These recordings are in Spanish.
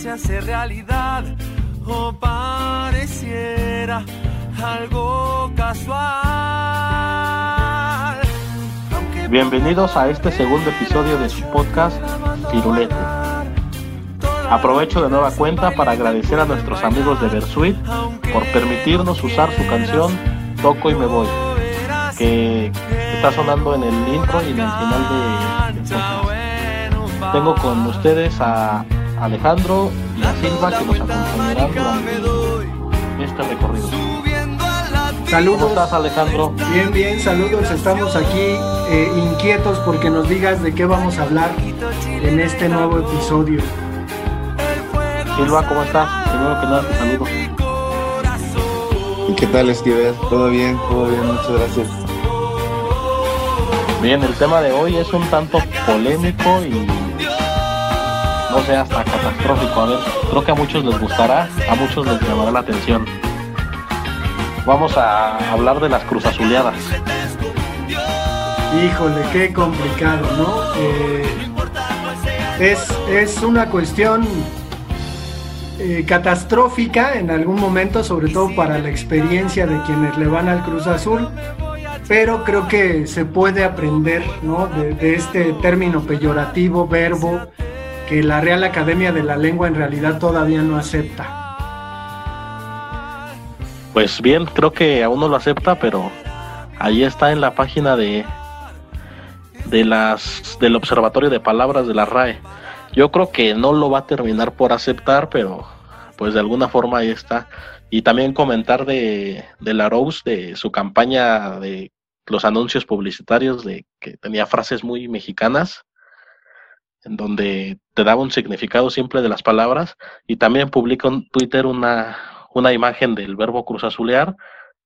se hace realidad o pareciera algo casual. Bienvenidos a este segundo episodio de su podcast Firulete. Aprovecho de nueva cuenta para agradecer a nuestros amigos de Versuit por permitirnos usar su canción Toco y me voy, que está sonando en el intro y en el final de, podcast. Tengo con ustedes a Alejandro y a Silva que nos acompañarán durante este recorrido. Saludos. ¿Cómo estás Alejandro? Bien, bien, saludos. Estamos aquí eh, inquietos porque nos digas de qué vamos a hablar en este nuevo episodio. Silva, ¿cómo estás? Primero que nada te saludo. ¿Y qué tal, Esquivel? ¿Todo bien? ¿Todo bien? Muchas gracias. Bien, el tema de hoy es un tanto polémico y no sé, hasta catastrófico. A ver, creo que a muchos les gustará, a muchos les llamará la atención. Vamos a hablar de las cruzazuleadas. Híjole, qué complicado, ¿no? Eh, es, es una cuestión eh, catastrófica en algún momento, sobre todo para la experiencia de quienes le van al Cruz Azul, pero creo que se puede aprender ¿no? de este término peyorativo, verbo, que la Real Academia de la Lengua en realidad todavía no acepta. Pues bien, creo que aún no lo acepta, pero ahí está en la página de de las del Observatorio de Palabras de la RAE. Yo creo que no lo va a terminar por aceptar, pero pues de alguna forma ahí está. Y también comentar de, de la Rose, de su campaña de los anuncios publicitarios, de que tenía frases muy mexicanas, en donde te daba un significado simple de las palabras, y también publica en Twitter una, una imagen del verbo cruzazulear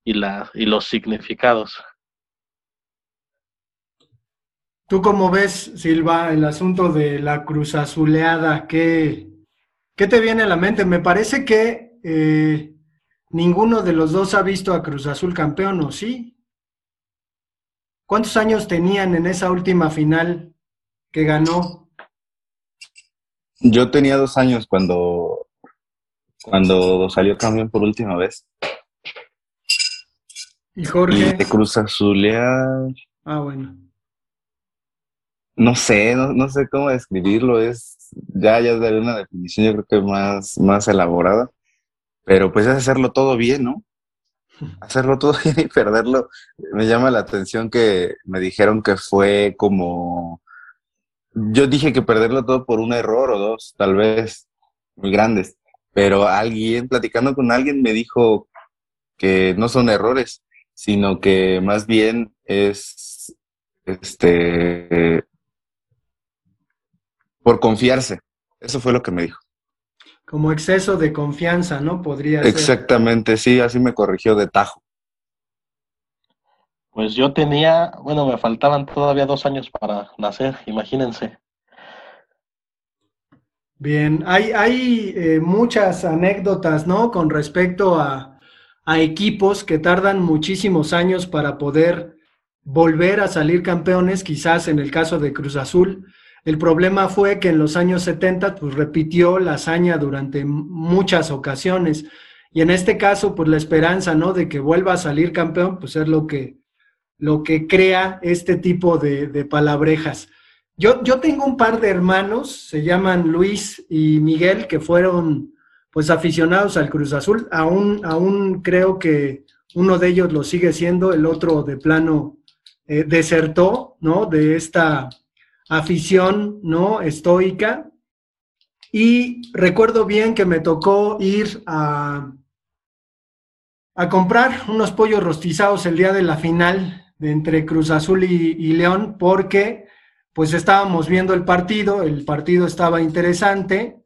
y, la, y los significados. ¿Tú cómo ves, Silva, el asunto de la cruzazuleada? ¿Qué, ¿Qué te viene a la mente? Me parece que eh, ninguno de los dos ha visto a Cruz Azul campeón, ¿o sí? ¿Cuántos años tenían en esa última final que ganó? Yo tenía dos años cuando, cuando salió campeón por última vez. ¿Y Jorge? Y de Cruz Azulear, Ah, bueno. no sé, no, no sé cómo describirlo. Es, ya, ya daré una definición, yo creo que más, más elaborada. Pero pues es hacerlo todo bien, ¿no? Hacerlo todo bien y perderlo. Me llama la atención que me dijeron que fue como. Yo dije que perderlo todo por un error o dos, tal vez, muy grandes. Pero alguien, platicando con alguien, me dijo que no son errores, sino que más bien es este por confiarse. Eso fue lo que me dijo. Como exceso de confianza, ¿no? Podría ser. Exactamente, sí, así me corrigió de tajo. Pues yo tenía, bueno, me faltaban todavía dos años para nacer, imagínense. Bien, hay, hay eh, muchas anécdotas, ¿no? Con respecto a, a equipos que tardan muchísimos años para poder volver a salir campeones, quizás en el caso de Cruz Azul. El problema fue que en los años 70 pues repitió la hazaña durante muchas ocasiones y en este caso pues la esperanza, ¿no? De que vuelva a salir campeón pues es lo que, lo que crea este tipo de, palabrejas. Yo, yo tengo un par de hermanos, se llaman Luis y Miguel, que fueron pues aficionados al Cruz Azul. Aún, aún creo que uno de ellos lo sigue siendo, el otro de plano eh, desertó, ¿no? De esta afición, ¿no? Estoica. Y recuerdo bien que me tocó ir a, a comprar unos pollos rostizados el día de la final de entre Cruz Azul y, León, porque pues estábamos viendo el partido, el partido estaba interesante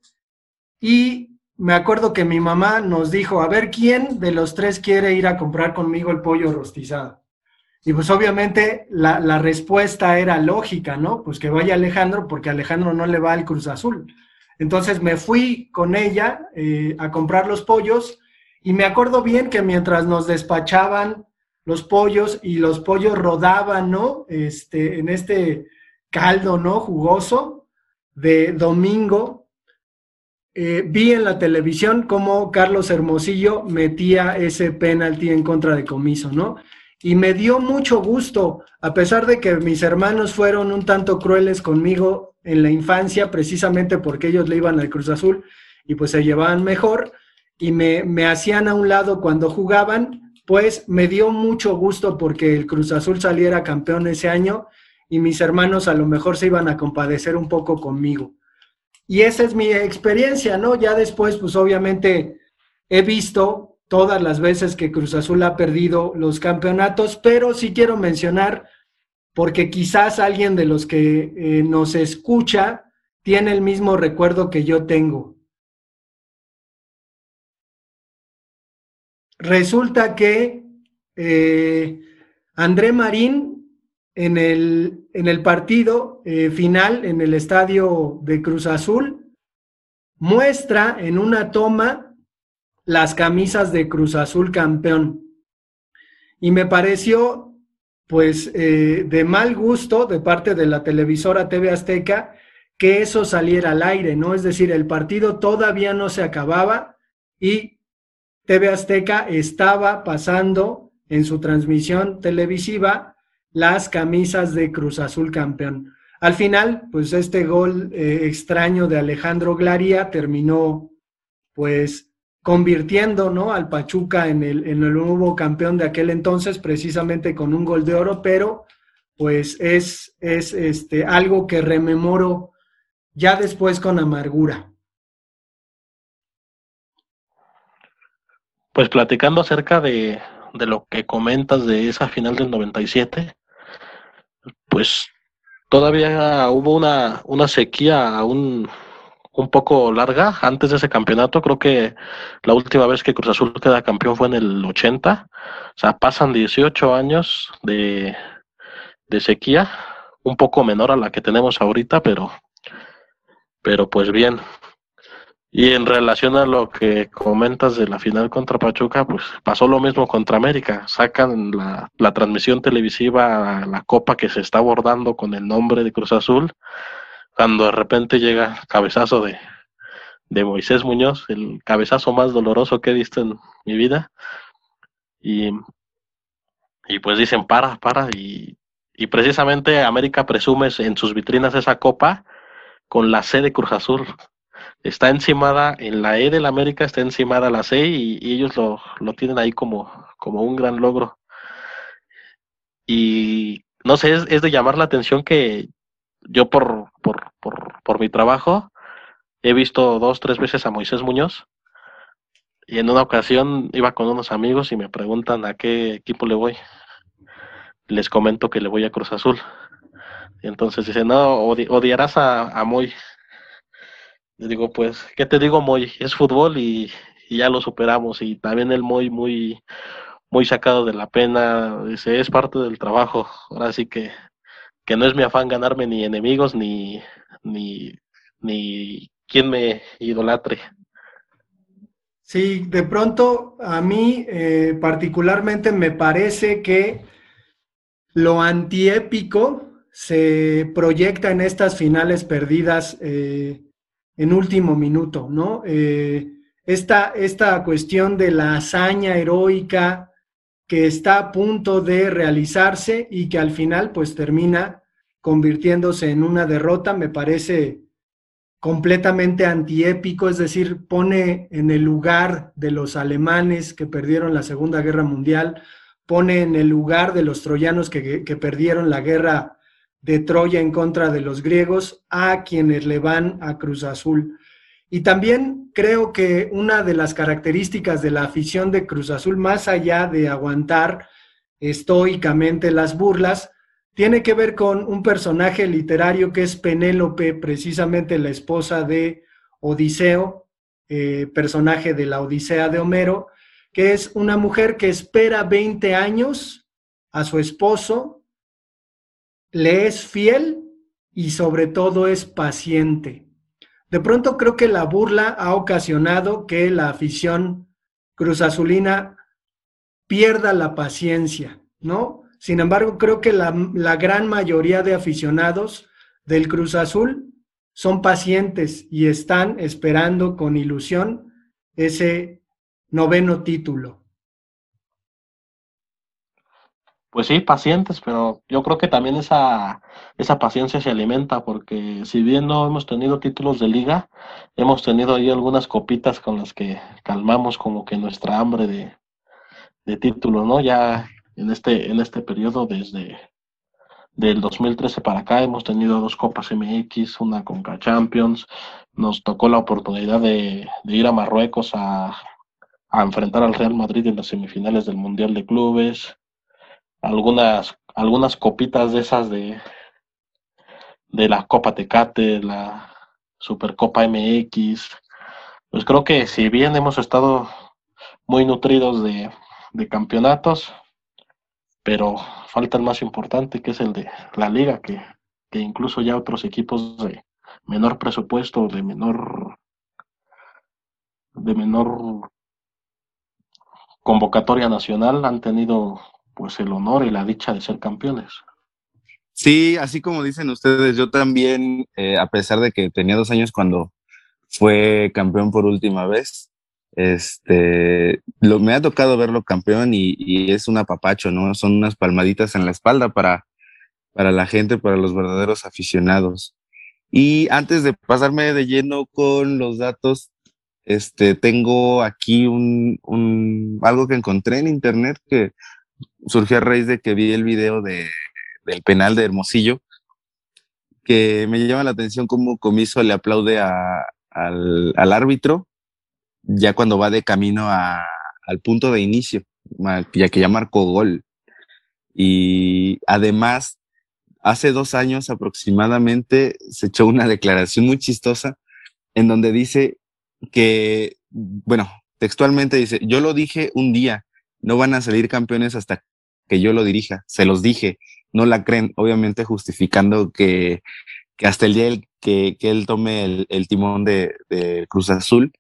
y me acuerdo que mi mamá nos dijo, a ver, ¿quién de los tres quiere ir a comprar conmigo el pollo rostizado? Y pues obviamente la, la respuesta era lógica, ¿no? Pues que vaya Alejandro porque Alejandro no le va al Cruz Azul. Entonces me fui con ella eh, a comprar los pollos y me acuerdo bien que mientras nos despachaban los pollos y los pollos rodaban, ¿no? Este, en este caldo, ¿no? Jugoso de domingo, eh, vi en la televisión cómo Carlos Hermosillo metía ese penalti en contra de Comiso, ¿no? Y me dio mucho gusto, a pesar de que mis hermanos fueron un tanto crueles conmigo en la infancia, precisamente porque ellos le iban al Cruz Azul y pues se llevaban mejor y me, me hacían a un lado cuando jugaban, pues me dio mucho gusto porque el Cruz Azul saliera campeón ese año y mis hermanos a lo mejor se iban a compadecer un poco conmigo. Y esa es mi experiencia, ¿no? Ya después, pues obviamente he visto todas las veces que Cruz Azul ha perdido los campeonatos, pero sí quiero mencionar, porque quizás alguien de los que eh, nos escucha tiene el mismo recuerdo que yo tengo. Resulta que eh, André Marín en el, en el partido eh, final, en el estadio de Cruz Azul, muestra en una toma las camisas de Cruz Azul campeón. Y me pareció, pues, eh, de mal gusto de parte de la televisora TV Azteca que eso saliera al aire, ¿no? Es decir, el partido todavía no se acababa y TV Azteca estaba pasando en su transmisión televisiva las camisas de Cruz Azul campeón. Al final, pues este gol eh, extraño de Alejandro Glaría terminó pues convirtiendo ¿no? al Pachuca en el, en el nuevo campeón de aquel entonces, precisamente con un gol de oro, pero pues es, es este, algo que rememoro ya después con amargura. Pues platicando acerca de, de lo que comentas de esa final del 97, pues todavía hubo una, una sequía un, un poco larga antes de ese campeonato. Creo que la última vez que Cruz Azul queda campeón fue en el 80. O sea, pasan 18 años de, de sequía, un poco menor a la que tenemos ahorita, pero, pero pues bien. Y en relación a lo que comentas de la final contra Pachuca, pues pasó lo mismo contra América. Sacan la, transmisión televisiva, la copa que se está abordando con el nombre de Cruz Azul, cuando de repente llega cabezazo de, de Moisés Muñoz, el cabezazo más doloroso que he visto en mi vida. Y, y pues dicen, para, para. Y, y precisamente América presume en sus vitrinas esa copa con la C de Cruz Azul está encimada, en la E del América está encimada la C y, ellos lo, lo, tienen ahí como, como un gran logro. Y no sé, es, es de llamar la atención que yo por, por, por, por, mi trabajo he visto dos, tres veces a Moisés Muñoz y en una ocasión iba con unos amigos y me preguntan a qué equipo le voy. Les comento que le voy a Cruz Azul. Y entonces dice, no, odiarás a, a Moy. Digo, pues, ¿qué te digo, Moy? Es fútbol y, ya lo superamos. Y también el Moy muy, muy sacado de la pena. Dice, es parte del trabajo. Ahora sí que, que no es mi afán ganarme ni enemigos ni, ni, ni quien me idolatre. Sí, de pronto a mí eh, particularmente me parece que lo antiépico se proyecta en estas finales perdidas eh, en último minuto, ¿no? Eh, esta, esta cuestión de la hazaña heroica que está a punto de realizarse y que al final pues termina convirtiéndose en una derrota, me parece completamente antiépico, es decir, pone en el lugar de los alemanes que perdieron la Segunda Guerra Mundial, pone en el lugar de los troyanos que, que perdieron la guerra de Troya en contra de los griegos a quienes le van a Cruz Azul. Y también creo que una de las características de la afición de Cruz Azul, más allá de aguantar estoicamente las burlas, tiene que ver con un personaje literario que es Penélope, precisamente la esposa de Odiseo, eh, personaje de la Odisea de Homero, que es una mujer que espera 20 años a su esposo le es fiel y sobre todo es paciente. De pronto creo que la burla ha ocasionado que la afición cruzazulina pierda la paciencia, ¿no? Sin embargo, creo que la, la gran mayoría de aficionados del Cruz Azul son pacientes y están esperando con ilusión ese noveno título. Pues sí, pacientes, pero yo creo que también esa, esa paciencia se alimenta, porque si bien no hemos tenido títulos de liga, hemos tenido ahí algunas copitas con las que calmamos como que nuestra hambre de, de títulos, ¿no? Ya en este, en este periodo, desde del 2013 para acá, hemos tenido dos Copas MX, una Conca Champions, nos tocó la oportunidad de, de ir a Marruecos a, a enfrentar al Real Madrid en las semifinales del Mundial de Clubes algunas, algunas copitas de esas de, de la Copa Tecate, la Supercopa MX. Pues creo que si bien hemos estado muy nutridos de, de campeonatos, pero falta el más importante que es el de la liga, que, que incluso ya otros equipos de menor presupuesto, de menor de menor convocatoria nacional han tenido pues el honor y la dicha de ser campeones. Sí, así como dicen ustedes, yo también, eh, a pesar de que tenía dos años cuando fue campeón por última vez, este, lo, me ha tocado verlo campeón y, es un apapacho, ¿no? Son unas palmaditas en la espalda para, para la gente, para los verdaderos aficionados. Y antes de pasarme de lleno con los datos, este, tengo aquí un, un, algo que encontré en internet que surgió a raíz de que vi el video de, del penal de Hermosillo, que me llama la atención cómo Comiso le aplaude al, al, árbitro ya cuando va de camino a, al punto de inicio, ya que ya marcó gol. Y además, hace dos años aproximadamente se echó una declaración muy chistosa en donde dice que, bueno, textualmente dice, yo lo dije un día, no van a salir campeones hasta que yo lo dirija, se los dije, no la creen, obviamente justificando que, que hasta el día que, que él tome el, timón de, Cruz Azul,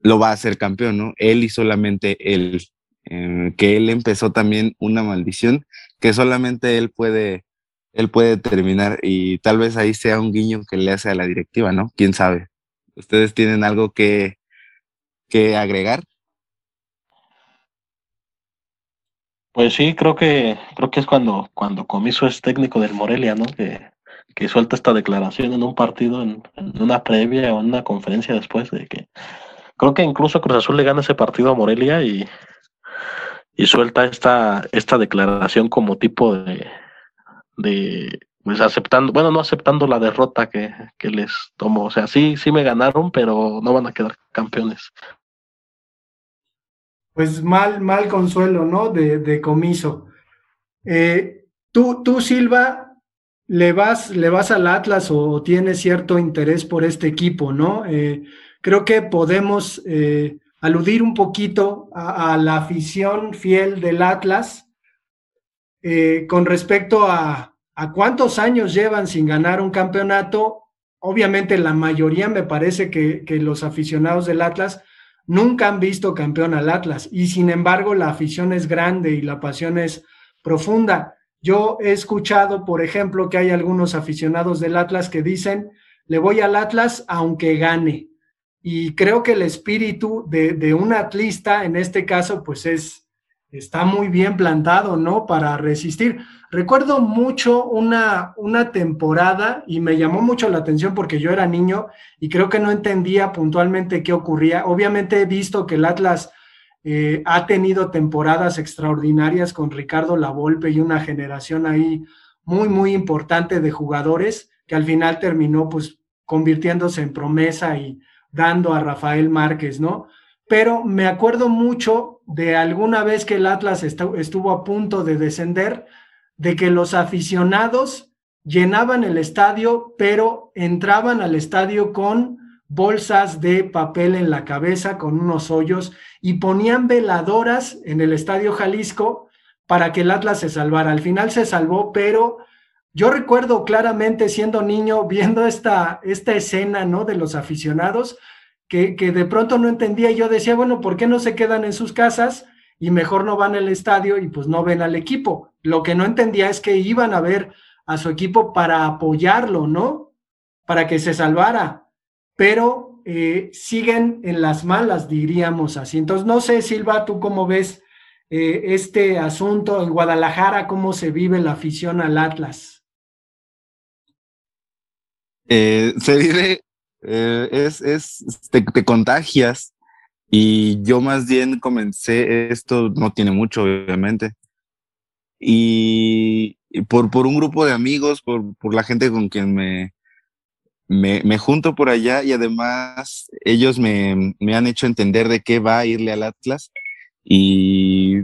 lo va a hacer campeón, ¿no? Él y solamente él, eh, que él empezó también una maldición que solamente él puede, él puede terminar y tal vez ahí sea un guiño que le hace a la directiva, ¿no? ¿Quién sabe? ¿Ustedes tienen algo que, que agregar? Pues sí, creo que creo que es cuando cuando Comiso es técnico del Morelia, ¿no? Que, que suelta esta declaración en un partido, en, una previa o en una conferencia después de que creo que incluso Cruz Azul le gana ese partido a Morelia y, y suelta esta esta declaración como tipo de de pues aceptando, bueno, no aceptando la derrota que, que les tomó, o sea, sí, sí me ganaron, pero no van a quedar campeones pues mal, mal consuelo, ¿no? De, de comiso. Eh, tú, tú, Silva, le vas, le vas al Atlas o, tienes cierto interés por este equipo, ¿no? Eh, creo que podemos eh, aludir un poquito a, la afición fiel del Atlas con respecto a, a cuántos años llevan sin ganar un campeonato. Obviamente la mayoría me parece que, que los aficionados del Atlas nunca han visto campeón al Atlas y sin embargo la afición es grande y la pasión es profunda. Yo he escuchado, por ejemplo, que hay algunos aficionados del Atlas que dicen, le voy al Atlas aunque gane. Y creo que el espíritu de, de un atlista, en este caso, pues es, está muy bien plantado, ¿no? Para resistir. Recuerdo mucho una, una temporada y me llamó mucho la atención porque yo era niño y creo que no entendía puntualmente qué ocurría. Obviamente he visto que el Atlas eh, ha tenido temporadas extraordinarias con Ricardo Lavolpe y una generación ahí muy, muy importante de jugadores que al final terminó pues convirtiéndose en promesa y dando a Rafael Márquez, ¿no? Pero me acuerdo mucho de alguna vez que el Atlas estuvo a punto de descender, de que los aficionados llenaban el estadio, pero entraban al estadio con bolsas de papel en la cabeza, con unos hoyos, y ponían veladoras en el estadio Jalisco para que el Atlas se salvara. Al final se salvó, pero yo recuerdo claramente siendo niño viendo esta, esta escena, ¿no? De los aficionados, que, de pronto no entendía. Yo decía, bueno, ¿por qué no se quedan en sus casas? y mejor no van al estadio y pues no ven al equipo. Lo que no entendía es que iban a ver a su equipo para apoyarlo, ¿no? para que se salvara, pero eh, siguen en las malas, diríamos así. Entonces, no sé, Silva, tú cómo ves eh, este asunto en Guadalajara, cómo se vive la afición al Atlas. Eh, se vive, es, es, te, contagias y yo más bien comencé, esto no tiene mucho, obviamente, y, por, por un grupo de amigos, por, por la gente con quien me, me, me, junto por allá y además ellos me, me, han hecho entender de qué va a irle al Atlas y,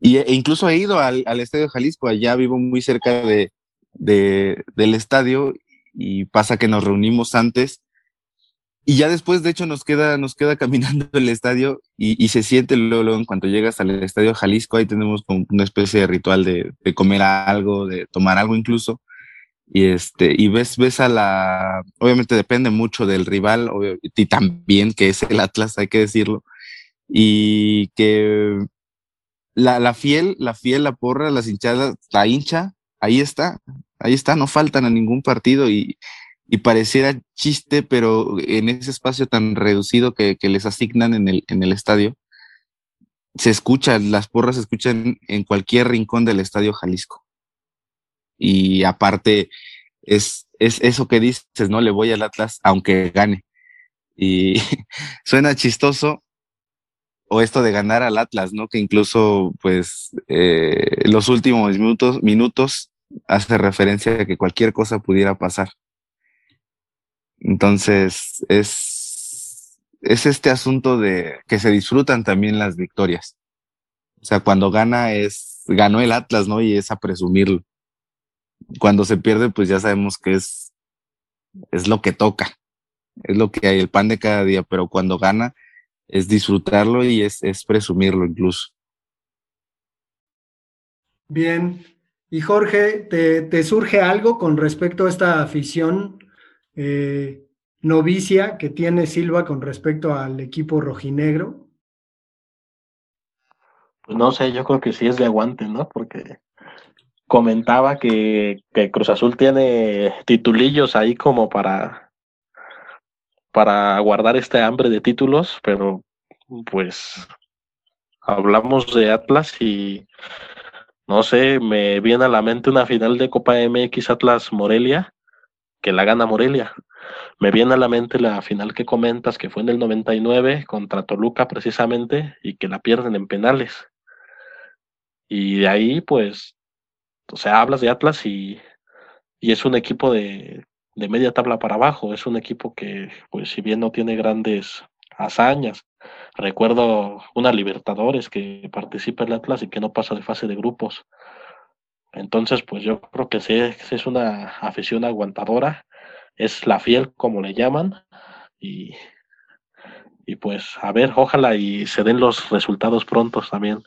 y e incluso he ido al, al Estadio Jalisco, allá vivo muy cerca de, de, del estadio y pasa que nos reunimos antes y ya después, de hecho, nos queda, nos queda caminando el estadio y, y se siente luego, en cuanto llegas al estadio Jalisco, ahí tenemos como una especie de ritual de, comer algo, de tomar algo incluso. Y este, y ves, ves a la, obviamente depende mucho del rival, y también que es el Atlas, hay que decirlo. Y que la, la fiel, la fiel, la porra, las hinchadas, la hincha, ahí está, ahí está, no faltan a ningún partido y, y pareciera chiste, pero en ese espacio tan reducido que, les asignan en el, estadio, se escuchan, las porras se escuchan en cualquier rincón del estadio Jalisco. Y aparte, es, es eso que dices, ¿no? Le voy al Atlas aunque gane. Y suena chistoso, o esto de ganar al Atlas, ¿no? Que incluso, pues, eh, los últimos minutos hace referencia a que cualquier cosa pudiera pasar. Entonces, es, es este asunto de que se disfrutan también las victorias. O sea, cuando gana es, ganó el Atlas, ¿no? Y es a presumirlo. Cuando se pierde, pues ya sabemos que es, es lo que toca, es lo que hay, el pan de cada día, pero cuando gana es disfrutarlo y es, es presumirlo incluso. Bien. Y Jorge, ¿te, ¿te surge algo con respecto a esta afición eh, novicia que tiene Silva con respecto al equipo rojinegro? Pues no sé, yo creo que sí es de aguante, ¿no? Porque comentaba que, que Cruz Azul tiene titulillos ahí como para, para guardar este hambre de títulos, pero pues hablamos de Atlas y no sé, me viene a la mente una final de Copa MX Atlas Morelia que la gana Morelia. Me viene a la mente la final que comentas, que fue en el 99 contra Toluca precisamente, y que la pierden en penales. Y de ahí, pues, o sea, hablas de Atlas y, y es un equipo de, de media tabla para abajo, es un equipo que, pues, si bien no tiene grandes hazañas, recuerdo una Libertadores que participa el Atlas y que no pasa de fase de grupos. Entonces, pues yo creo que sí, es una afición aguantadora, es la fiel, como le llaman, y, y pues a ver, ojalá y se den los resultados prontos también.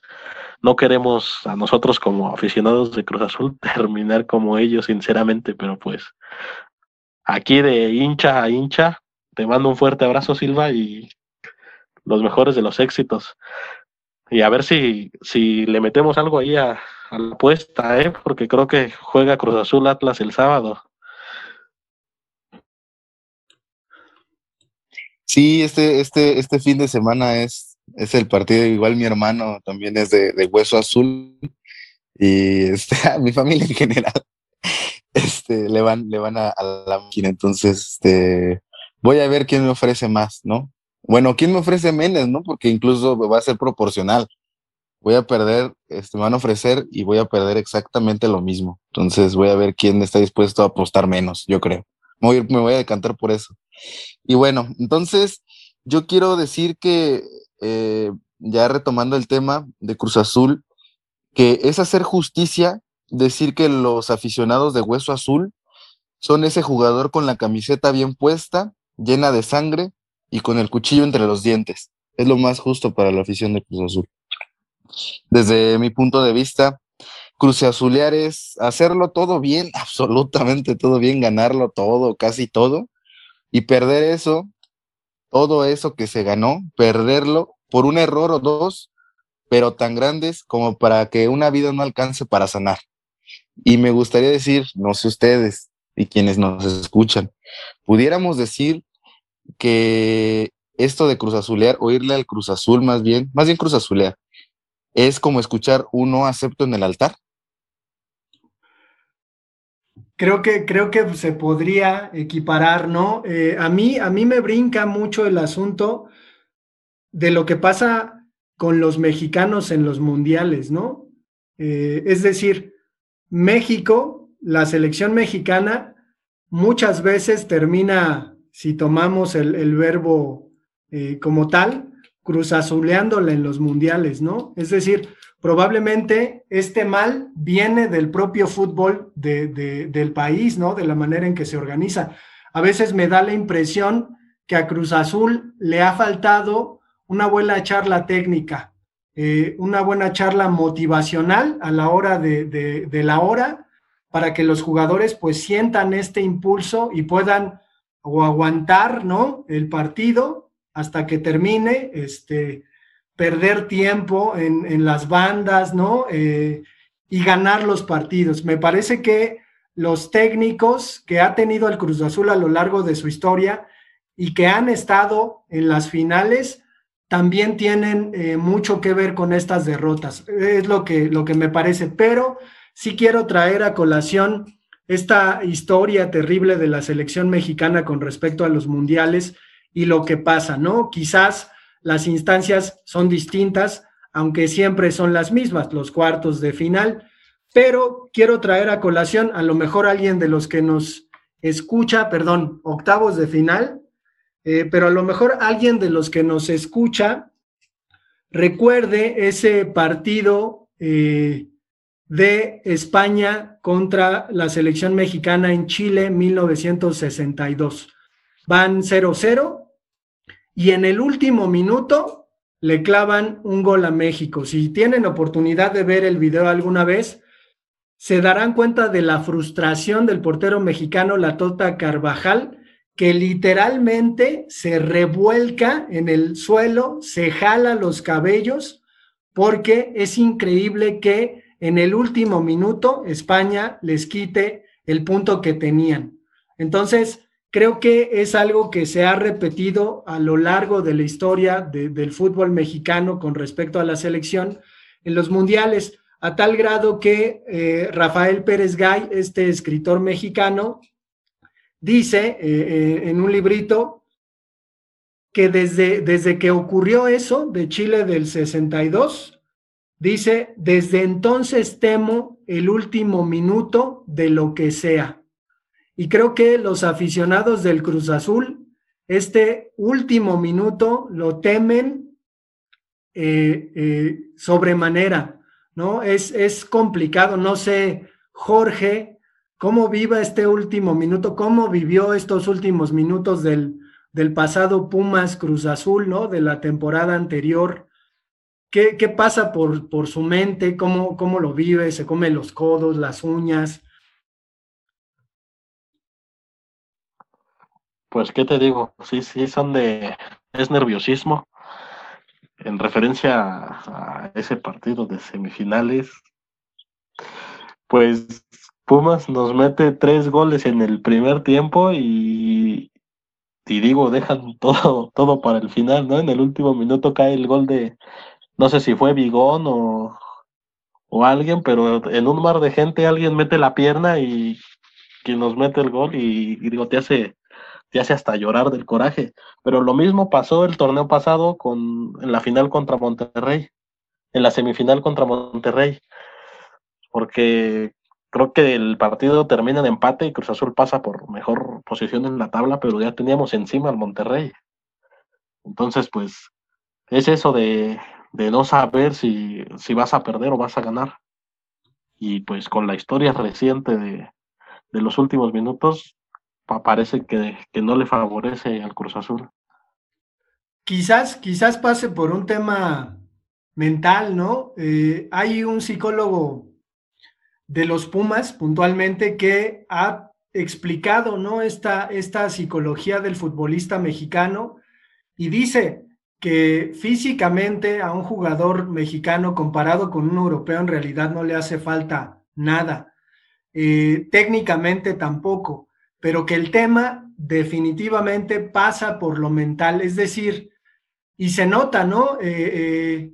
No queremos a nosotros como aficionados de Cruz Azul terminar como ellos, sinceramente, pero pues aquí de hincha a hincha, te mando un fuerte abrazo, Silva, y los mejores de los éxitos. Y a ver si, si le metemos algo ahí a, la apuesta, ¿eh? porque creo que juega Cruz Azul Atlas el sábado. Sí, este, este, este fin de semana es, es el partido, igual mi hermano también es de, de Hueso Azul y este, mi familia en general este, le van, le van a, a, la máquina, entonces este, voy a ver quién me ofrece más, ¿no? Bueno, quién me ofrece menos, ¿no? Porque incluso va a ser proporcional voy a perder, este, me van a ofrecer y voy a perder exactamente lo mismo. Entonces voy a ver quién está dispuesto a apostar menos, yo creo. Me voy, a decantar por eso. Y bueno, entonces yo quiero decir que, eh, ya retomando el tema de Cruz Azul, que es hacer justicia decir que los aficionados de Hueso Azul son ese jugador con la camiseta bien puesta, llena de sangre y con el cuchillo entre los dientes. Es lo más justo para la afición de Cruz Azul. Desde mi punto de vista, cruceazulear es hacerlo todo bien, absolutamente todo bien, ganarlo todo, casi todo, y perder eso, todo eso que se ganó, perderlo por un error o dos, pero tan grandes como para que una vida no alcance para sanar. Y me gustaría decir, no sé ustedes, y quienes nos escuchan. Pudiéramos decir que esto de Cruz Azulear, o irle al Cruz Azul más bien, más bien Cruz Azulear, es como escuchar un no acepto en el altar. Creo que, creo que se podría equiparar, ¿no? Eh, a, mí, a mí me brinca mucho el asunto de lo que pasa con los mexicanos en los mundiales, ¿no? Eh, es decir, México, la selección mexicana, muchas veces termina, si tomamos el, verbo eh, como tal, cruzazuleándola en los mundiales, ¿no? Es decir, probablemente este mal viene del propio fútbol del país, ¿no? De la manera en que se organiza. A veces me da la impresión que a Cruz Azul le ha faltado una buena charla técnica, eh, una buena charla motivacional a la hora de, la hora para que los jugadores pues sientan este impulso y puedan o aguantar, ¿no? El partido hasta que termine, este, perder tiempo en, las bandas, ¿no? Eh, y ganar los partidos. Me parece que los técnicos que ha tenido el Cruz Azul a lo largo de su historia y que han estado en las finales, también tienen eh, mucho que ver con estas derrotas. Es lo que, lo que me parece, pero sí quiero traer a colación esta historia terrible de la selección mexicana con respecto a los mundiales y lo que pasa, ¿no? Quizás las instancias son distintas, aunque siempre son las mismas, los cuartos de final, pero quiero traer a colación a lo mejor alguien de los que nos escucha, perdón, octavos de final, eh, pero a lo mejor alguien de los que nos escucha recuerde ese partido eh, de España contra la selección mexicana en Chile 1962. Van 0-0 y en el último minuto le clavan un gol a México. Si tienen oportunidad de ver el video alguna vez, se darán cuenta de la frustración del portero mexicano La Tota Carvajal, que literalmente se revuelca en el suelo, se jala los cabellos, porque es increíble que en el último minuto España les quite el punto que tenían. Entonces, creo que es algo que se ha repetido a lo largo de la historia del fútbol mexicano con respecto a la selección en los mundiales, a tal grado que eh, Rafael Pérez Gay, este escritor mexicano, dice eh, eh, en un librito que desde, desde que ocurrió eso de Chile del 62, dice, desde entonces temo el último minuto de lo que sea. Y creo que los aficionados del Cruz Azul, este último minuto lo temen eh, eh, sobremanera, ¿no? Es, es complicado, no sé, Jorge, cómo viva este último minuto, cómo vivió estos últimos minutos del, del pasado Pumas Cruz Azul, ¿no? De la temporada anterior. ¿Qué, qué pasa por, por, su mente? ¿Cómo, ¿Cómo lo vive? ¿Se come los codos, las uñas? Pues, ¿qué te digo? Sí, sí, son de... es nerviosismo. En referencia a, ese partido de semifinales, pues Pumas nos mete tres goles en el primer tiempo y, y digo, dejan todo, todo para el final, ¿no? En el último minuto cae el gol de, no sé si fue Bigón o, o alguien, pero en un mar de gente alguien mete la pierna y quien nos mete el gol y digo, te hace te hace hasta llorar del coraje. Pero lo mismo pasó el torneo pasado con, en la final contra Monterrey, en la semifinal contra Monterrey, porque creo que el partido termina en empate y Cruz Azul pasa por mejor posición en la tabla, pero ya teníamos encima al Monterrey. Entonces, pues, es eso de, de no saber si, si vas a perder o vas a ganar. Y pues con la historia reciente de, de los últimos minutos, parece que, no le favorece al Cruz Azul. Quizás, quizás pase por un tema mental, ¿no? Eh, hay un psicólogo de los Pumas puntualmente que ha explicado, ¿no? Esta, esta psicología del futbolista mexicano y dice que físicamente a un jugador mexicano comparado con un europeo en realidad no le hace falta nada eh, técnicamente tampoco, pero que el tema definitivamente pasa por lo mental, es decir, y se nota, ¿no? Eh,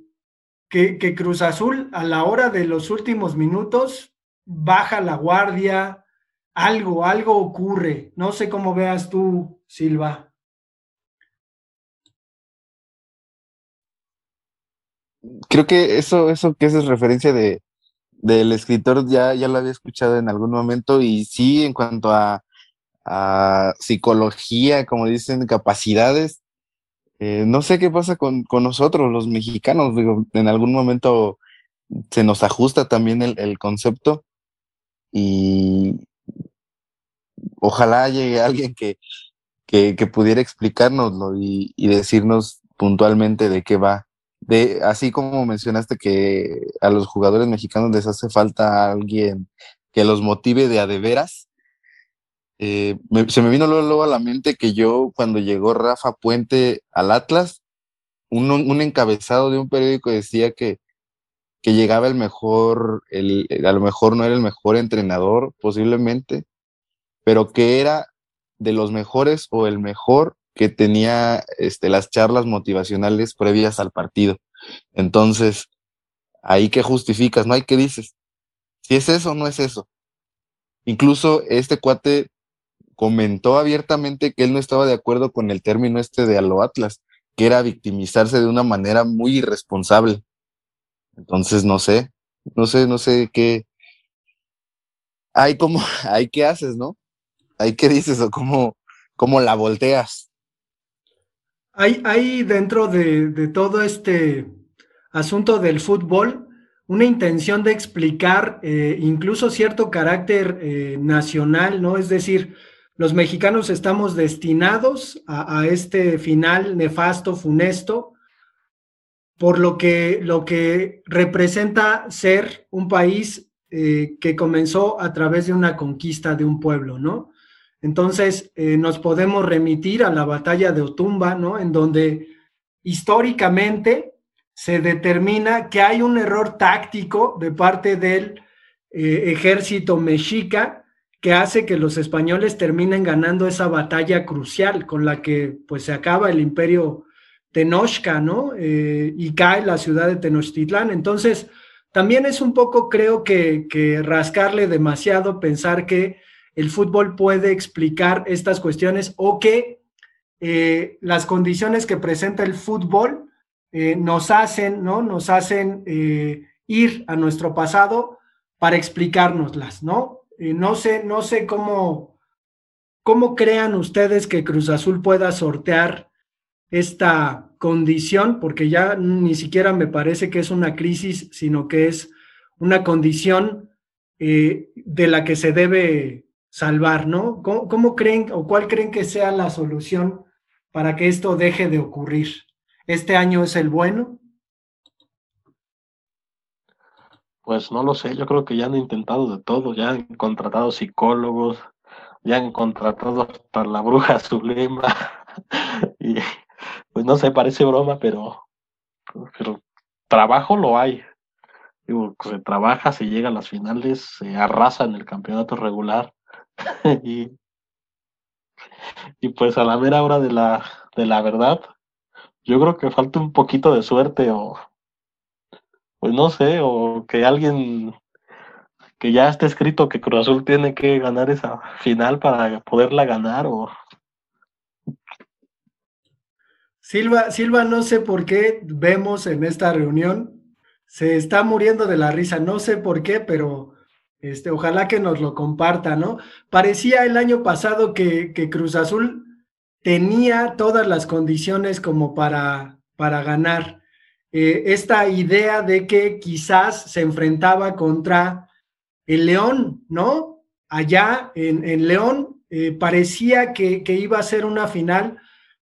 que, que Cruz Azul a la hora de los últimos minutos baja la guardia, algo, algo ocurre. No sé cómo veas tú, Silva. Creo que eso, eso que es referencia de, del escritor ya, ya lo había escuchado en algún momento y sí, en cuanto a, psicología, como dicen, capacidades, eh, no sé qué pasa con, nosotros, los mexicanos, digo, en algún momento se nos ajusta también el concepto y ojalá llegue alguien que, que, pudiera explicárnoslo y, decirnos puntualmente de qué va. Así como mencionaste que a los jugadores mexicanos les hace falta alguien que los motive de a de veras, eh, se me vino luego, a la mente que yo cuando llegó Rafa Puente al Atlas, un, un encabezado de un periódico decía que que llegaba el mejor, el, a lo mejor no era el mejor entrenador posiblemente, pero que era de los mejores o el mejor que tenía este, las charlas motivacionales previas al partido. Entonces, ahí que justificas, ¿no? hay que dices, si es eso o no es eso. Incluso este cuate comentó abiertamente que él no estaba de acuerdo con el término este de Alo Atlas, que era victimizarse de una manera muy irresponsable. Entonces, no sé, no sé, no sé qué. Hay como, hay qué haces, ¿no? Hay qué dices o cómo, cómo la volteas. Hay, hay dentro de, todo este asunto del fútbol una intención de explicar eh, incluso cierto carácter eh, nacional, ¿no? Es decir, los mexicanos estamos destinados a, a, este final nefasto, funesto, por lo que, lo que representa ser un país eh, que comenzó a través de una conquista de un pueblo, ¿no? Entonces, eh, nos podemos remitir a la batalla de Otumba, ¿no? En donde históricamente se determina que hay un error táctico de parte del eh, ejército mexica que hace que los españoles terminen ganando esa batalla crucial con la que pues se acaba el imperio Tenochca, ¿no? Eh, y cae la ciudad de Tenochtitlán. Entonces, también es un poco, creo que, rascarle demasiado pensar que el fútbol puede explicar estas cuestiones o que eh, las condiciones que presenta el fútbol eh, nos hacen, ¿no? Nos hacen ir a nuestro pasado para explicárnoslas, ¿no? no sé, no sé cómo, cómo crean ustedes que Cruz Azul pueda sortear esta condición, porque ya ni siquiera me parece que es una crisis, sino que es una condición eh, de la que se debe salvar, ¿no? ¿Cómo, creen o cuál creen que sea la solución para que esto deje de ocurrir? ¿Este año es el bueno? Pues no lo sé, yo creo que ya han intentado de todo, ya han contratado psicólogos, ya han contratado hasta la bruja Zulema y pues no sé, parece broma, pero, pero trabajo lo hay. Digo, se trabaja, se llega a las finales, se arrasa en el campeonato regular y, y pues a la mera hora de la, de la verdad, yo creo que falta un poquito de suerte o, pues no sé, o que alguien que ya esté escrito que Cruz Azul tiene que ganar esa final para poderla ganar o Silva, Silva, no sé por qué vemos en esta reunión, se está muriendo de la risa, no sé por qué, pero este, ojalá que nos lo comparta, ¿no? Parecía el año pasado que, Cruz Azul tenía todas las condiciones como para, para ganar. Eh, esta idea de que quizás se enfrentaba contra el León, ¿no? Allá en, León eh, parecía que, que, iba a ser una final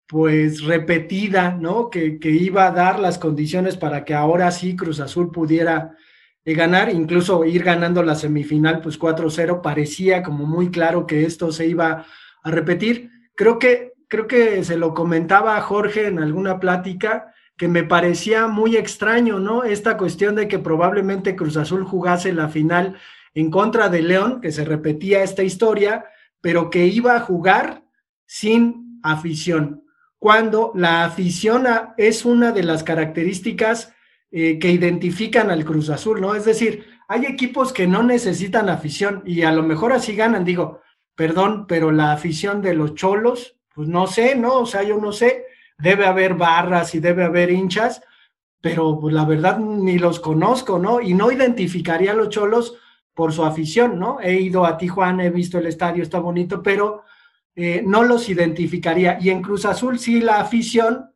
pues repetida, ¿no? Que, iba a dar las condiciones para que ahora sí Cruz Azul pudiera eh, ganar, incluso ir ganando la semifinal, pues 4-0, parecía como muy claro que esto se iba a repetir. Creo que, creo que se lo comentaba a Jorge en alguna plática, que me parecía muy extraño, ¿no? Esta cuestión de que probablemente Cruz Azul jugase la final en contra de León, que se repetía esta historia, pero que iba a jugar sin afición, cuando la afición es una de las características eh, que identifican al Cruz Azul, ¿no? Es decir, hay equipos que no necesitan afición y a lo mejor así ganan, digo, perdón, pero la afición de los cholos, pues no sé, ¿no? O sea, yo no sé, debe haber barras y debe haber hinchas, pero pues la verdad ni los conozco, ¿no? Y no identificaría a los cholos por su afición, ¿no? He ido a Tijuana, he visto el estadio, está bonito, pero eh, no los identificaría. Y en Cruz Azul sí la afición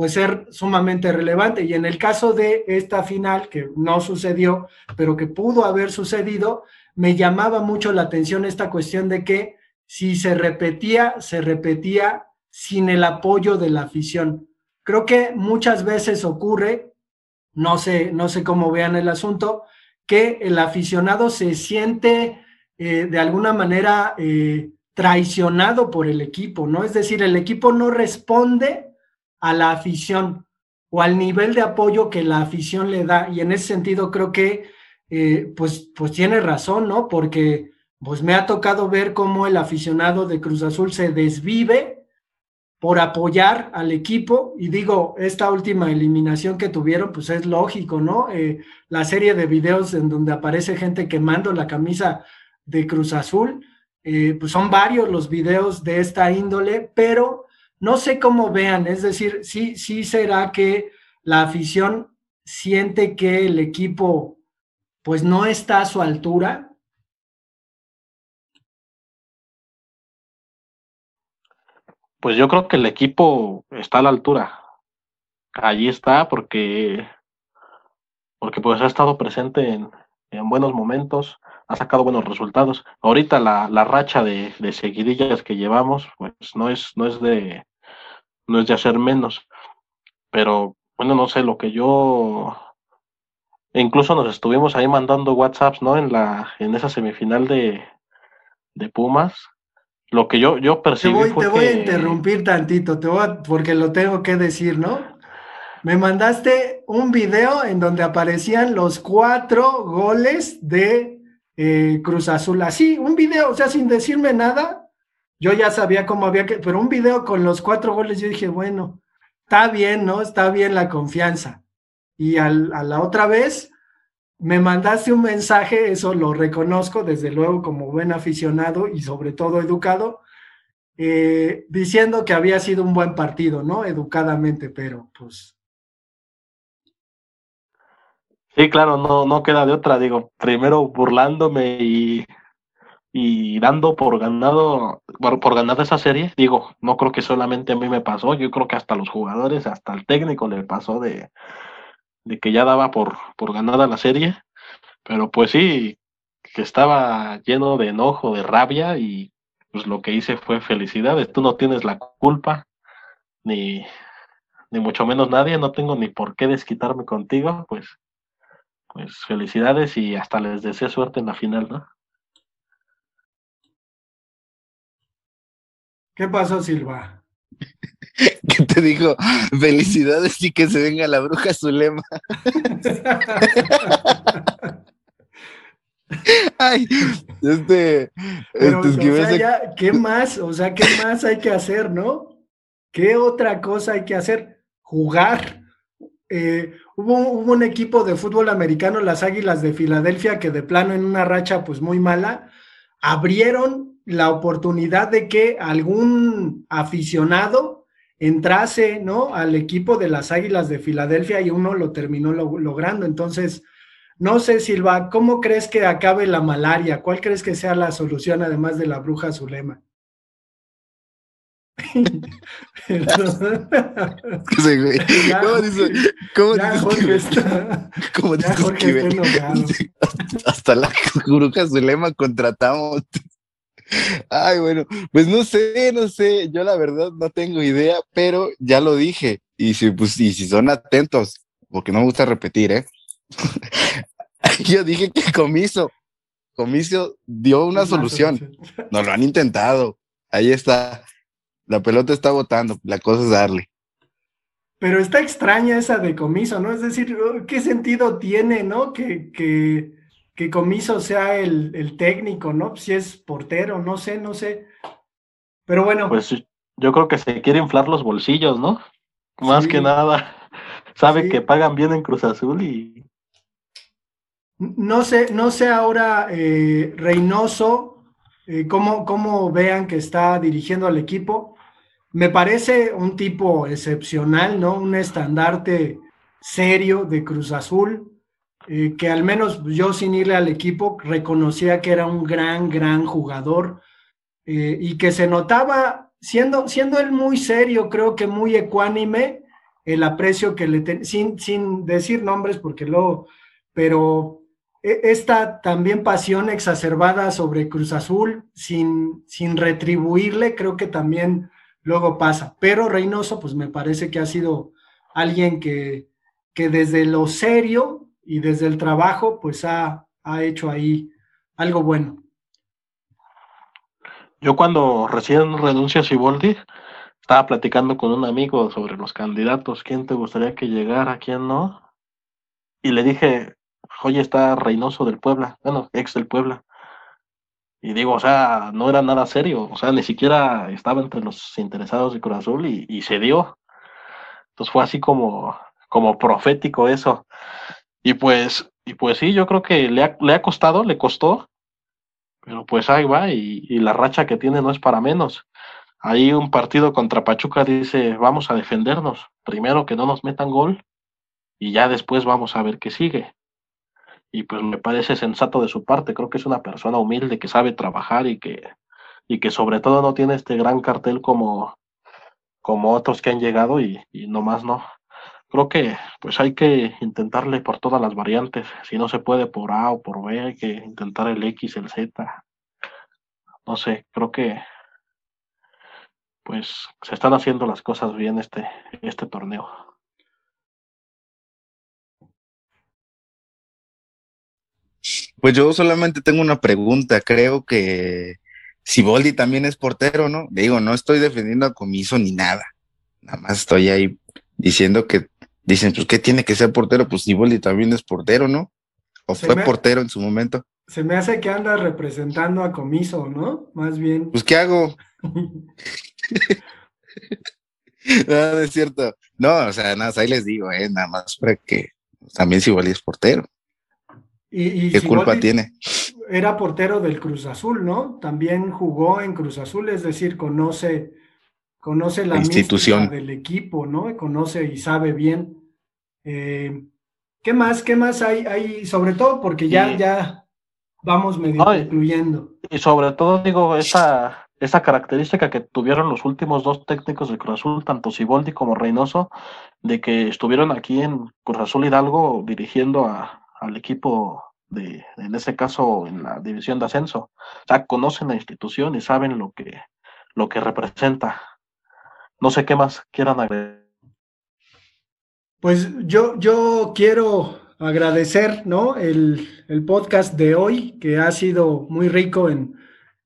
puede ser sumamente relevante. Y en el caso de esta final, que no sucedió, pero que pudo haber sucedido, me llamaba mucho la atención esta cuestión de que si se repetía, se repetía sin el apoyo de la afición. Creo que muchas veces ocurre, no sé, no sé cómo vean el asunto, que el aficionado se siente eh, de alguna manera eh, traicionado por el equipo, ¿no? Es decir, el equipo no responde a la afición o al nivel de apoyo que la afición le da. Y en ese sentido creo que, eh, pues, pues tiene razón, ¿no? Porque pues me ha tocado ver cómo el aficionado de Cruz Azul se desvive por apoyar al equipo. Y digo, esta última eliminación que tuvieron, pues es lógico, ¿no? Eh, la serie de videos en donde aparece gente quemando la camisa de Cruz Azul, eh, pues son varios los videos de esta índole, pero no sé cómo vean, es decir, sí, sí será que la afición siente que el equipo pues no está a su altura. Pues yo creo que el equipo está a la altura. Allí está porque porque pues ha estado presente en, en buenos momentos, ha sacado buenos resultados. Ahorita la, la racha de, de, seguidillas que llevamos, pues no es, no es de no es de hacer menos. Pero bueno, no sé, lo que yo incluso nos estuvimos ahí mandando WhatsApps, ¿no? En la, en esa semifinal de, de Pumas. Lo que yo, yo percibí. Te voy, te voy a interrumpir tantito, te voy porque lo tengo que decir, ¿no? Me mandaste un video en donde aparecían los cuatro goles de eh, Cruz Azul. Así, un video, o sea, sin decirme nada, yo ya sabía cómo había que, pero un video con los cuatro goles, yo dije, bueno, está bien, ¿no? Está bien la confianza. Y al, a la otra vez me mandaste un mensaje, eso lo reconozco desde luego como buen aficionado y sobre todo educado, eh, diciendo que había sido un buen partido, ¿no? Educadamente, pero pues Sí, claro, no, no queda de otra, digo, primero burlándome y, y dando por ganado, por, por ganada esa serie, digo, no creo que solamente a mí me pasó, yo creo que hasta los jugadores, hasta el técnico le pasó de, de que ya daba por, por ganada la serie, pero pues sí, que estaba lleno de enojo, de rabia y pues lo que hice fue felicidades, tú no tienes la culpa, ni, ni mucho menos nadie, no tengo ni por qué desquitarme contigo, pues pues felicidades y hasta les deseo suerte en la final, ¿no? ¿Qué pasó, Silva? ¿Qué te digo? Felicidades y que se venga la bruja Zulema. Ay, este, Pero, este, o sea, ya, ¿qué más? O sea, ¿qué más hay que hacer, no? ¿Qué otra cosa hay que hacer? Jugar. Eh, hubo, hubo, un equipo de fútbol americano, las Águilas de Filadelfia, que de plano en una racha pues muy mala, abrieron la oportunidad de que algún aficionado entrase, ¿no? Al equipo de las Águilas de Filadelfia y uno lo terminó lo, logrando. Entonces, no sé, Silva, ¿cómo crees que acabe la malaria? ¿Cuál crees que sea la solución además de la bruja Zulema? ¿Cómo dice? ¿Cómo ya dice Jorge que, está, ¿cómo ya Jorge que, está enojado. Hasta la bruja Zulema contratamos. Ay, bueno, pues no sé, no sé, yo la verdad no tengo idea, pero ya lo dije. Y si, pues, y si son atentos, porque no me gusta repetir, ¿eh? yo dije que Comiso, Comiso dio una solución. No lo han intentado. Ahí está. La pelota está botando, la cosa es darle. Pero está extraña esa de Comiso, ¿no? Es decir, ¿qué sentido tiene, ¿no? Que, que que Comiso sea el, técnico, ¿no? Si es portero, no sé, no sé. Pero bueno. Pues yo creo que se quiere inflar los bolsillos, ¿no? Más que nada. Sabe que pagan bien en Cruz Azul y. No sé, no sé ahora, eh, Reynoso, eh, cómo, cómo vean que está dirigiendo al equipo. Me parece un tipo excepcional, ¿no? Un estandarte serio de Cruz Azul, eh, que al menos yo sin irle al equipo reconocía que era un gran, gran jugador y que se notaba, siendo, siendo él muy serio, creo que muy ecuánime, el aprecio que le ten, sin, sin decir nombres porque luego, pero e, esta también pasión exacerbada sobre Cruz Azul sin, sin retribuirle, creo que también luego pasa. Pero Reynoso, pues me parece que ha sido alguien que, que desde lo serio y desde el trabajo, pues ha, ha hecho ahí algo bueno. Yo cuando recién renuncia a Siboldi, estaba platicando con un amigo sobre los candidatos, quién te gustaría que llegara, quién no. Y le dije, oye, está Reynoso del Puebla, bueno, ex del Puebla. Y digo, o sea, no era nada serio, o sea, ni siquiera estaba entre los interesados de Cruz Azul y, se dio. Entonces fue así como, como profético eso. Y pues, y pues sí, yo creo que le ha, le ha costado, le costó, pero pues ahí va, y, la racha que tiene no es para menos. Ahí un partido contra Pachuca dice, vamos a defendernos, primero que no nos metan gol y ya después vamos a ver qué sigue. Y pues me parece sensato de su parte, creo que es una persona humilde que sabe trabajar y que, y que sobre todo no tiene este gran cartel como, como otros que han llegado y, y más no. Creo que pues hay que intentarle por todas las variantes. Si no se puede por A o por B, hay que intentar el X, el Z. No sé, creo que pues se están haciendo las cosas bien este, este torneo. Pues yo solamente tengo una pregunta. Creo que Siboldi también es portero, ¿no? Digo, no estoy defendiendo a Comiso ni nada. Nada más estoy ahí diciendo que dicen, pues, ¿qué tiene que ser portero? Pues Siboldi también es portero, ¿no? O fue portero en su momento. Se me hace que anda representando a Comiso, ¿no? Más bien. Pues, ¿qué hago? no, es cierto. No, o sea, nada, ahí les digo, eh, nada más para que también Siboldi es portero. Y, ¿Qué culpa tiene? Era portero del Cruz Azul, ¿no? También jugó en Cruz Azul, es decir, conoce, conoce la, institución del equipo, ¿no? Conoce y sabe bien. Eh, ¿Qué más? ¿Qué más hay? hay sobre todo porque ya, ya vamos medio concluyendo. Y sobre todo, digo, esa, esa característica que tuvieron los últimos dos técnicos de Cruz Azul, tanto Siboldi como Reynoso, de que estuvieron aquí en Cruz Azul Hidalgo dirigiendo a, al equipo de, en ese caso, en la división de ascenso. O sea, conocen la institución y saben lo que, lo que representa. No sé qué más quieran agregar. Pues yo, yo quiero agradecer ¿no? el, el podcast de hoy, que ha sido muy rico en,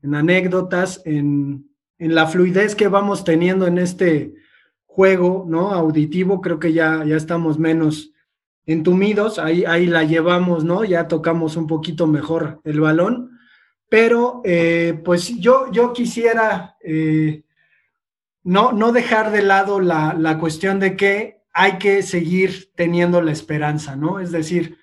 en anécdotas, en, la fluidez que vamos teniendo en este juego, ¿no? Auditivo, creo que ya, ya estamos menos entumidos, ahí, ahí la llevamos, ¿no? Ya tocamos un poquito mejor el balón, pero eh, pues yo, yo quisiera eh, no, no dejar de lado la, la cuestión de que hay que seguir teniendo la esperanza, ¿no? Es decir,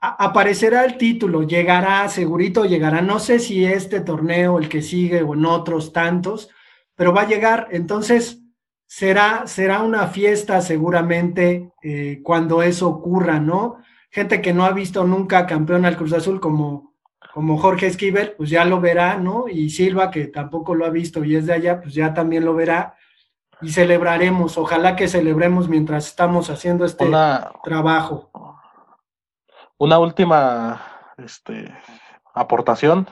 aparecerá el título, llegará, segurito llegará, no sé si este torneo, el que sigue o en otros tantos, pero va a llegar, entonces será, será una fiesta seguramente eh, cuando eso ocurra, ¿no? Gente que no ha visto nunca campeón al Cruz Azul como, como Jorge Esquivel, pues ya lo verá, ¿no? Y Silva, que tampoco lo ha visto y es de allá, pues ya también lo verá y celebraremos, ojalá que celebremos mientras estamos haciendo este trabajo una última este, aportación.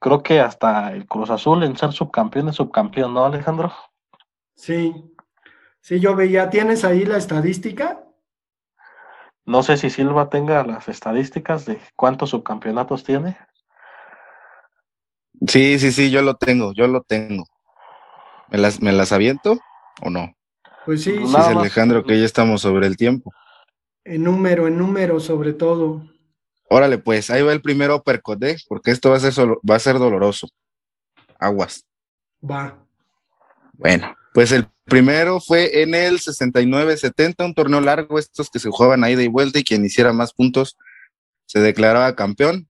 Creo que hasta el Cruz Azul en ser subcampeón es subcampeón, ¿no, Alejandro? Sí, sí, yo veía. ¿Tienes ahí la estadística? No sé si Silva tenga las estadísticas de cuántos subcampeonatos tiene. Sí, sí, sí, yo lo tengo, yo lo tengo. ¿Me las, me las aviento o no? Pues sí. sí, Alejandro, que ya estamos sobre el tiempo. En número, en número sobre todo. Órale, pues, ahí va el primero uppercut, ¿eh? porque esto va a ser solo, va a ser doloroso. Aguas. Va. Bueno, pues el primero fue en el 69-70, un torneo largo, estos que se jugaban a ida y vuelta y quien hiciera más puntos se declaraba campeón.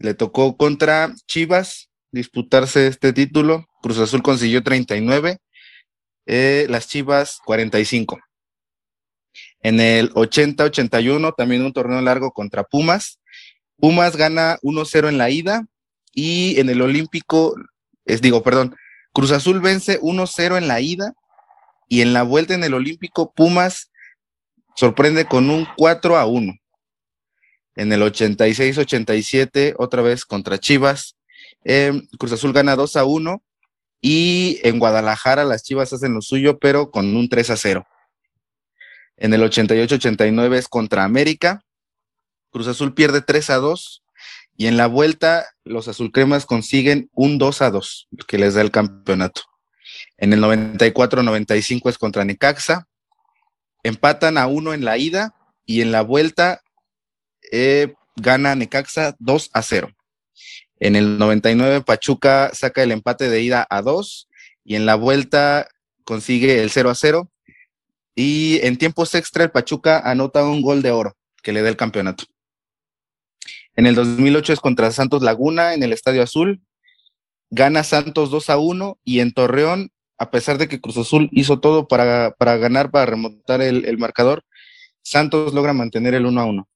Le tocó contra Chivas disputarse este título. Cruz Azul consiguió 39, eh, las Chivas 45. En el 80-81, también un torneo largo contra Pumas. Pumas gana 1-0 en la ida y en el Olímpico, es, digo, perdón, Cruz Azul vence 1-0 en la ida y en la vuelta en el Olímpico, Pumas sorprende con un 4 a 1. En el 86-87, otra vez contra Chivas, em, Cruz Azul gana 2 a 1 y en Guadalajara las Chivas hacen lo suyo, pero con un 3 a 0. En el 88-89 es contra América. Cruz Azul pierde 3 a 2 y en la vuelta los azulcremas consiguen un 2 a 2 que les da el campeonato. En el 94-95 es contra Necaxa. Empatan a 1 en la ida y en la vuelta eh, gana Necaxa 2 a 0. En el 99 Pachuca saca el empate de ida a 2 y en la vuelta consigue el 0 a 0 y en tiempos extra, el Pachuca anota un gol de oro que le da el campeonato. En el 2008 es contra Santos Laguna en el Estadio Azul. Gana Santos 2 a 1 y en Torreón, a pesar de que Cruz Azul hizo todo para, ganar, para remontar el, marcador, Santos logra mantener el 1 a 1.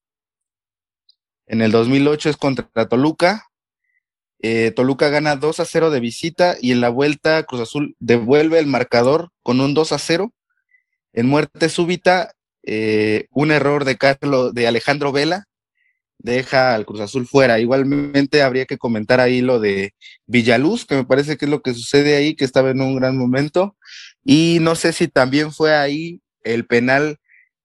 En el 2008 es contra Toluca. Eh, Toluca gana 2 a 0 de visita y en la vuelta Cruz Azul devuelve el marcador con un 2 a 0 en muerte súbita, eh, un error de Carlos, de Alejandro Vela, deja al Cruz Azul fuera. Igualmente habría que comentar ahí lo de Villaluz, que me parece que es lo que sucede ahí, que estaba en un gran momento. Y no sé si también fue ahí el penal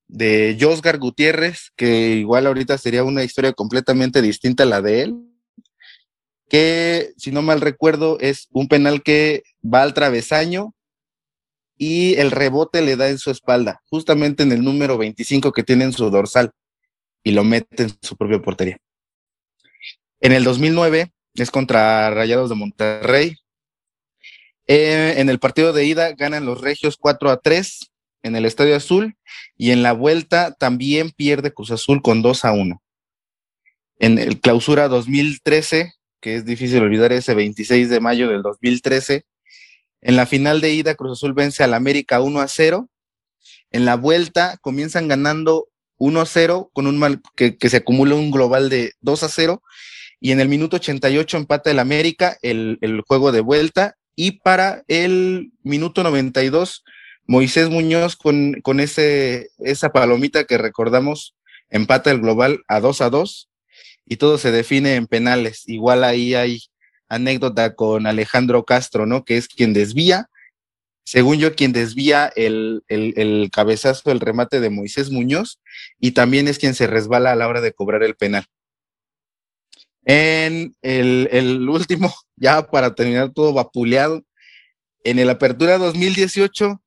de Josgar Gutiérrez, que igual ahorita sería una historia completamente distinta a la de él, que si no mal recuerdo es un penal que va al travesaño, y el rebote le da en su espalda, justamente en el número 25 que tiene en su dorsal, y lo mete en su propia portería. En el 2009 es contra Rayados de Monterrey. Eh, en el partido de ida ganan los Regios 4 a 3 en el Estadio Azul y en la vuelta también pierde Cruz Azul con 2 a 1. En el clausura 2013, que es difícil olvidar ese 26 de mayo del 2013, en la final de ida, Cruz Azul vence al América 1 a 0. En la vuelta comienzan ganando 1 a 0 con un mal que, se acumula un global de 2 a 0. Y en el minuto 88 empata el América el, el juego de vuelta. Y para el minuto 92, Moisés Muñoz con, con ese, esa palomita que recordamos empata el global a 2 a 2 y todo se define en penales. Igual ahí hay anécdota con Alejandro Castro, ¿no? Que es quien desvía, según yo, quien desvía el, cabezazo, el remate de Moisés Muñoz, y también es quien se resbala a la hora de cobrar el penal. En el, último, ya para terminar todo vapuleado, en el Apertura 2018,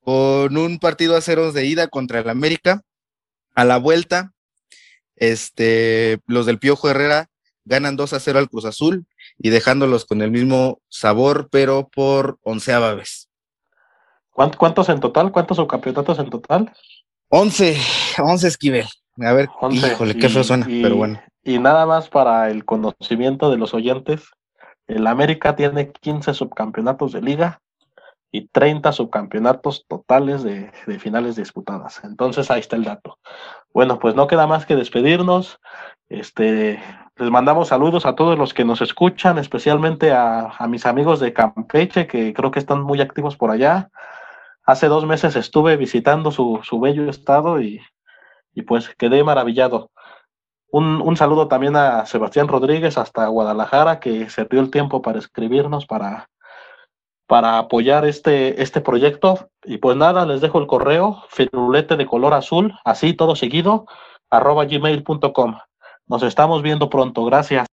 con un partido a ceros de ida contra el América, a la vuelta, este, los del Piojo Herrera ganan 2 a 0 al Cruz Azul y dejándolos con el mismo sabor, pero por onceava vez. ¿Cuántos en total? ¿Cuántos subcampeonatos en total? Once, once Esquivel. A ver, híjole, qué feo suena, pero bueno. Y nada más para el conocimiento de los oyentes, el América tiene 15 subcampeonatos de liga y 30 subcampeonatos totales de, de, finales disputadas. Entonces ahí está el dato. Bueno, pues no queda más que despedirnos. Este, les mandamos saludos a todos los que nos escuchan, especialmente a, mis amigos de Campeche, que creo que están muy activos por allá. Hace dos meses estuve visitando su, bello estado y, pues quedé maravillado. Un, saludo también a Sebastián Rodríguez hasta Guadalajara, que se dio el tiempo para escribirnos, para, para apoyar este, este proyecto. Y pues nada, les dejo el correo, firulete de color azul, así todo seguido, arroba gmail.com. Nos estamos viendo pronto. Gracias.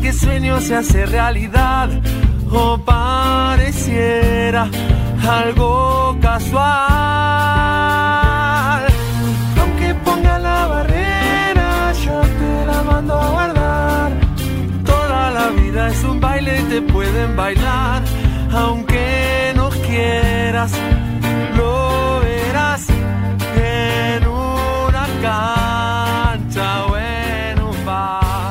que sueño se hace realidad o pareciera algo casual. Aunque ponga la barrera, yo te la mando a guardar. Toda la vida es un baile, y te pueden bailar, aunque no quieras, lo verás en una cancha o en un bar.